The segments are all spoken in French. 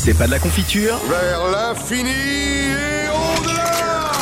C'est pas de la confiture Vers l'infini et au-delà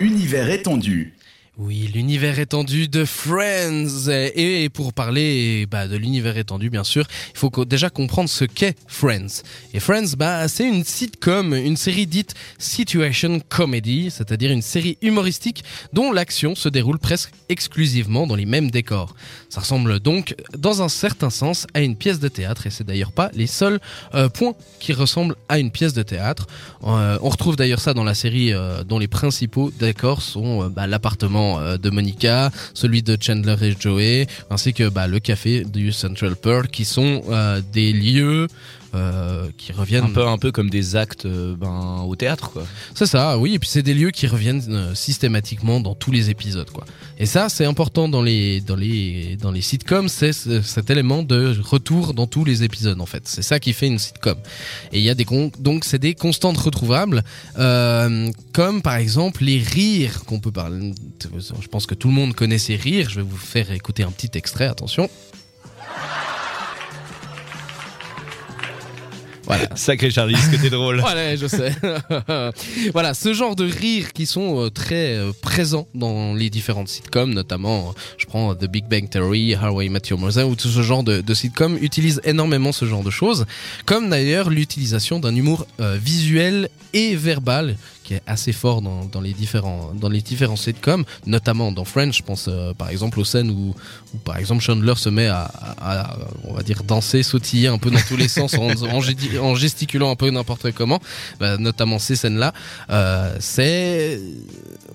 Univers étendu. Oui, l'univers étendu de Friends. Et pour parler bah, de l'univers étendu, bien sûr, il faut déjà comprendre ce qu'est Friends. Et Friends, bah, c'est une sitcom, une série dite situation comedy, c'est-à-dire une série humoristique dont l'action se déroule presque exclusivement dans les mêmes décors. Ça ressemble donc, dans un certain sens, à une pièce de théâtre, et c'est d'ailleurs pas les seuls euh, points qui ressemblent à une pièce de théâtre. Euh, on retrouve d'ailleurs ça dans la série, euh, dont les principaux décors sont bah, l'appartement euh, de Monica, celui de Chandler et Joey, ainsi que bah, le café du Central Perk, qui sont euh, des lieux euh, qui reviennent un peu un peu comme des actes euh, ben, au théâtre quoi. C'est ça, oui, et puis c'est des lieux qui reviennent euh, systématiquement dans tous les épisodes quoi. Et ça c'est important dans les dans les dans les sitcoms, c'est cet élément de retour dans tous les épisodes en fait. C'est ça qui fait une sitcom. Et il y a des donc c'est des constantes retrouvables comme par exemple les rires qu'on peut parler je pense que tout le monde connaît ces rires, je vais vous faire écouter un petit extrait, attention. Voilà. Sacré Charlie, ce que t'es drôle. voilà, je sais. voilà, ce genre de rires qui sont euh, très euh, présents dans les différentes sitcoms, notamment, je prends The Big Bang Theory, How I Met Your Mother, ou tout ce genre de, de sitcoms utilisent énormément ce genre de choses, comme d'ailleurs l'utilisation d'un humour euh, visuel et verbal qui est assez fort dans, dans, les différents dans les différents sitcoms, notamment dans Friends. Je pense euh, par exemple aux scènes où, où, par exemple Chandler se met à, à, à, on va dire danser, sautiller un peu dans tous les sens en, en, en, gesticulant un peu n'importe comment, bah, notamment ces scènes-là. Euh, c'est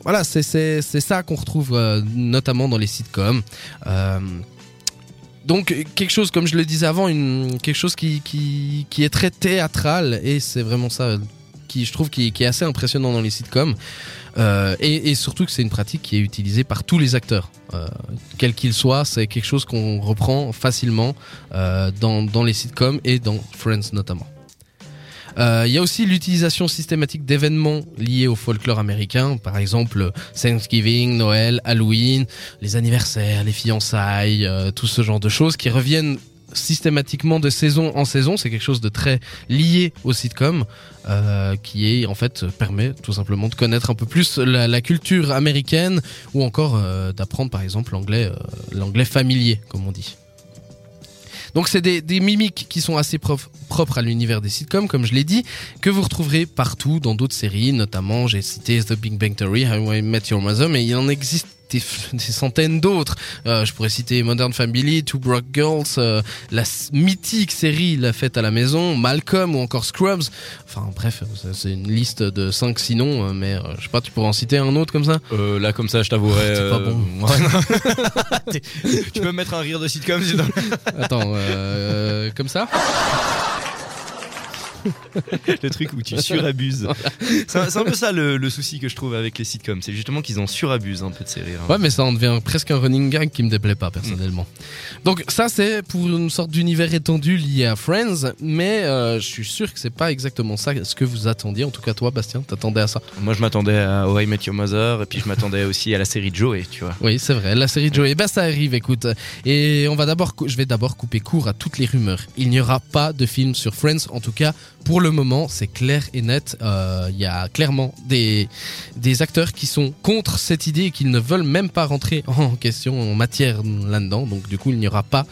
voilà, c'est ça qu'on retrouve euh, notamment dans les sitcoms. Donc quelque chose comme je le disais avant une quelque chose qui qui qui est très théâtral et c'est vraiment ça qui, je trouve, qui, est assez impressionnant dans les sitcoms. Euh, et, surtout que c'est une pratique qui est utilisée par tous les acteurs, euh, quels qu'ils soient. C'est quelque chose qu'on reprend facilement euh, dans, dans les sitcoms et dans Friends notamment. Il y a aussi l'utilisation systématique d'événements liés au folklore américain, par exemple Thanksgiving, Noël, Halloween, les anniversaires, les fiançailles, tout ce genre de choses qui reviennent systématiquement de saison en saison. C'est quelque chose de très lié au sitcom, euh, qui est en fait permet tout simplement de connaître un peu plus la, culture américaine ou encore euh, d'apprendre par exemple l'anglais, euh, l'anglais familier, comme on dit. Donc c'est des, mimiques qui sont assez propres à l'univers des sitcoms, comme je l'ai dit, que vous retrouverez partout dans d'autres séries, notamment j'ai cité The Big Bang Theory, How I Met Your Mother, mais il en existe des, des centaines d'autres. Euh, je pourrais citer Modern Family, Two Broke Girls, euh, la mythique série La Fête à la Maison, Malcolm ou encore Scrubs. Enfin bref, c'est une liste de 5 6 noms, mais euh, je sais pas, tu pourrais en citer un autre comme ça? Euh, Là comme ça, je t'avouerais... C'est pas bon. tu peux me mettre un rire de sitcom Attends, euh, comme ça? le truc où tu surabuses. C'est un, un, peu ça le, le, souci que je trouve avec les sitcoms, c'est justement qu'ils en surabusent un peu de ces rires. Ouais, mais ça en devient presque un running gag qui me déplaît pas personnellement. Donc ça c'est pour une sorte d'univers étendu lié à Friends, mais euh, je suis sûr que c'est pas exactement ça ce que vous attendiez. En tout cas toi, Bastien, t'attendais à ça Moi je m'attendais à How I Met Your Mother et puis je m'attendais aussi à la série Joey, tu vois. Oui, c'est vrai, la série Joey. Bah ça arrive, écoute. Et on va d'abord, je vais d'abord couper court à toutes les rumeurs. Il n'y aura pas de film sur Friends, en tout cas pour le moment, c'est clair et net. Il euh, y a clairement des, des acteurs qui sont contre cette idée et qui ne veulent même pas rentrer en question, en matière là-dedans. Donc du coup, il n'y aura pas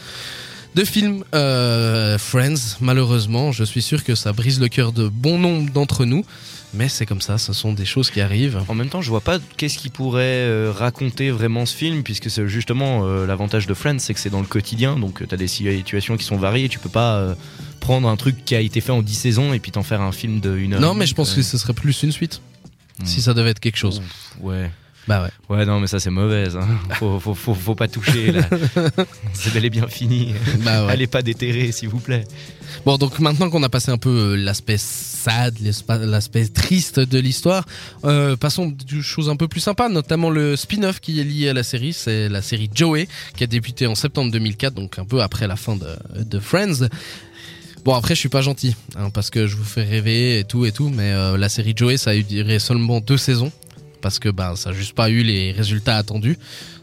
de film euh, Friends. Malheureusement, je suis sûr que ça brise le cœur de bon nombre d'entre nous. Mais c'est comme ça, ce sont des choses qui arrivent. En même temps, je vois pas qu'est-ce qui pourrait euh, raconter vraiment ce film, puisque c'est justement euh, l'avantage de Friends, c'est que c'est dans le quotidien, donc tu as des situations qui sont variées, tu peux pas prendre un truc qui a été fait en 10 saisons et puis t'en faire un film de une heure. Non, mais je pense que ce serait plus une suite, si ça devait être quelque chose. Ouf, ouais. Bah ouais. Ouais, non, mais ça c'est mauvaise. Hein. Faut, faut, faut, faut, pas toucher. Là. c'est bel et bien fini. Bah ouais. Allez pas déterrer, s'il vous plaît. Bon, donc maintenant qu'on a passé un peu l'aspect sad, l'aspect triste de l'histoire, euh, passons des choses un peu plus sympas, notamment le spin-off qui est lié à la série, c'est la série Joey, qui a débuté en septembre 2004, donc un peu après la fin de, de Friends. Bon après je suis pas gentil hein, parce que je vous fais rêver et tout et tout mais euh, la série Joey ça a duré seulement deux saisons parce que bah ça n'a juste pas eu les résultats attendus.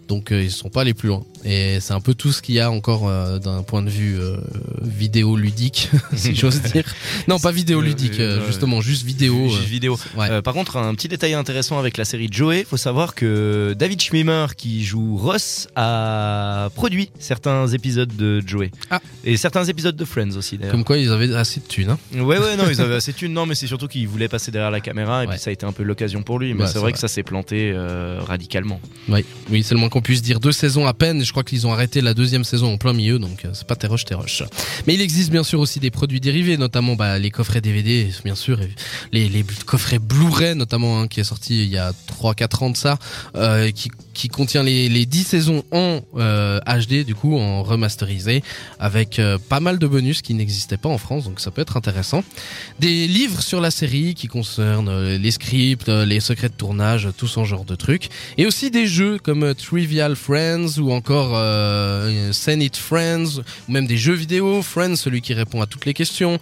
Donc euh, ils sont pas allés plus loin. Et c'est un peu tout ce qu'il y a encore euh, d'un point de vue euh, vidéo ludique, si j'ose dire. Non, pas vidéo ludique, justement, juste vidéo. Juste vidéo. ouais. Par contre, un petit détail intéressant avec la série Joey, faut savoir que David Schwimmer, qui joue Ross, a produit certains épisodes de Joey. Ah. Et certains épisodes de Friends aussi, d'ailleurs. Comme quoi ils avaient assez de thunes. Hein. Ouais, ouais, non, ils avaient assez de thunes. Non, mais c'est surtout qu'il voulait passer derrière la caméra et Ouais. puis ça a été un peu l'occasion pour lui. Mais Ouais, c'est vrai vrai. que ça s'est planté euh, radicalement. Oui, oui c'est le moins qu'on puisse dire. Deux saisons à peine. Je crois qu'ils ont arrêté la deuxième saison en plein milieu, donc euh, c'est pas Terroche Terroche. Mais il existe bien sûr aussi des produits dérivés, notamment bah, les coffrets DVD, bien sûr, les, coffrets Blu-ray, notamment hein, qui est sorti il y a 3-4 ans de ça, euh, qui, contient les, les 10 saisons en euh, HD, du coup, en remasterisé, avec euh, pas mal de bonus qui n'existaient pas en France, donc ça peut être intéressant. Des livres sur la série qui concernent euh, les scripts, euh, les secrets de tournage, tout ce genre de trucs. Et aussi des jeux comme euh, Friends ou encore euh, Send It Friends, ou même des jeux vidéo, Friends, celui qui répond à toutes les questions.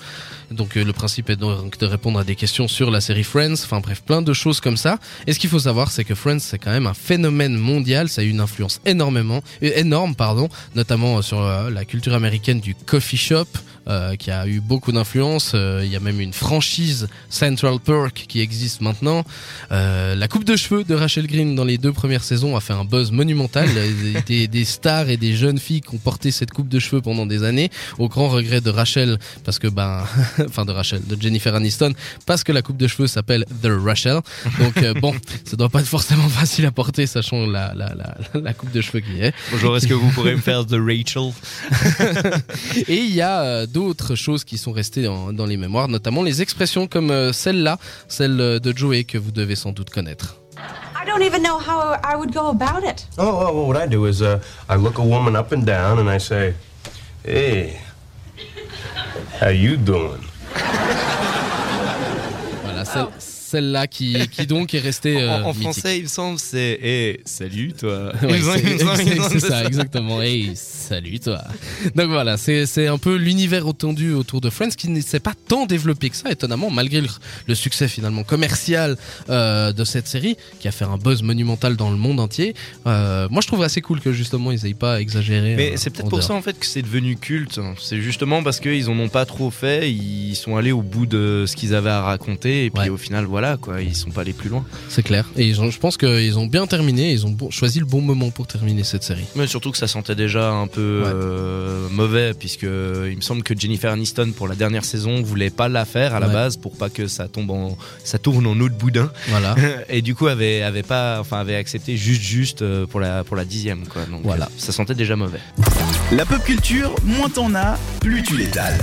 Donc euh, le principe est donc de répondre à des questions sur la série Friends, enfin bref, plein de choses comme ça. Et ce qu'il faut savoir, c'est que Friends, c'est quand même un phénomène mondial, ça a eu une influence énormément, euh, énorme, pardon, notamment euh, sur la culture américaine du coffee shop, euh, qui a eu beaucoup d'influence. Euh, Il y a même une franchise Central Perk qui existe maintenant. Euh, la coupe de cheveux de Rachel Green dans les deux premières saisons a fait un buzz monumental. Des, des stars et des jeunes filles qui ont porté cette coupe de cheveux pendant des années, au grand regret de Rachel, parce que ben, enfin de Rachel, de Jennifer Aniston, parce que la coupe de cheveux s'appelle The Rachel. Donc bon, ça doit pas être forcément facile à porter, sachant la, la, la, la coupe de cheveux qui est. Bonjour, est-ce que vous pourrez me faire The Rachel? Et il y a d'autres choses qui sont restées dans, dans les mémoires, notamment les expressions comme euh, celle-là, celle euh, de Joey que vous devez sans doute connaître. I don't even know how I would go about it. Oh, well, well, what I do is uh, I look a woman up and down and I say, "Hey, how you doing?" Voilà, celle- celle-là qui, qui donc est restée euh, En, en mythique. français, il me semble, c'est Eh, salut toi. Ouais, c'est ça, exactement. Hey, salut toi. Donc voilà, c'est un peu l'univers étendu autour de Friends qui ne s'est pas tant développé que ça, étonnamment, malgré le, le succès finalement commercial euh, de cette série, qui a fait un buzz monumental dans le monde entier. Euh, moi, je trouve assez cool que justement ils aient pas exagéré. Mais euh, c'est peut-être pour dehors. ça en fait que c'est devenu culte. C'est justement parce qu'ils en ont pas trop fait, ils sont allés au bout de ce qu'ils avaient à raconter et puis Ouais. au final voilà quoi, ils sont pas allés plus loin. C'est clair. Et ils ont- je pense qu'ils ont bien terminé, ils ont bon- choisi le bon moment pour terminer cette série. Mais surtout que ça sentait déjà un peu Ouais. euh, mauvais puisque euh, il me semble que Jennifer Aniston pour la dernière saison voulait pas la faire à la Ouais. base pour pas que ça tombe en ça tourne en eau de boudin Voilà. et du coup avait avait pas enfin avait accepté juste juste euh, pour la pour la dixième quoi. Donc Voilà. ça sentait déjà mauvais. La pop culture, moins t'en as, plus tu l'étales.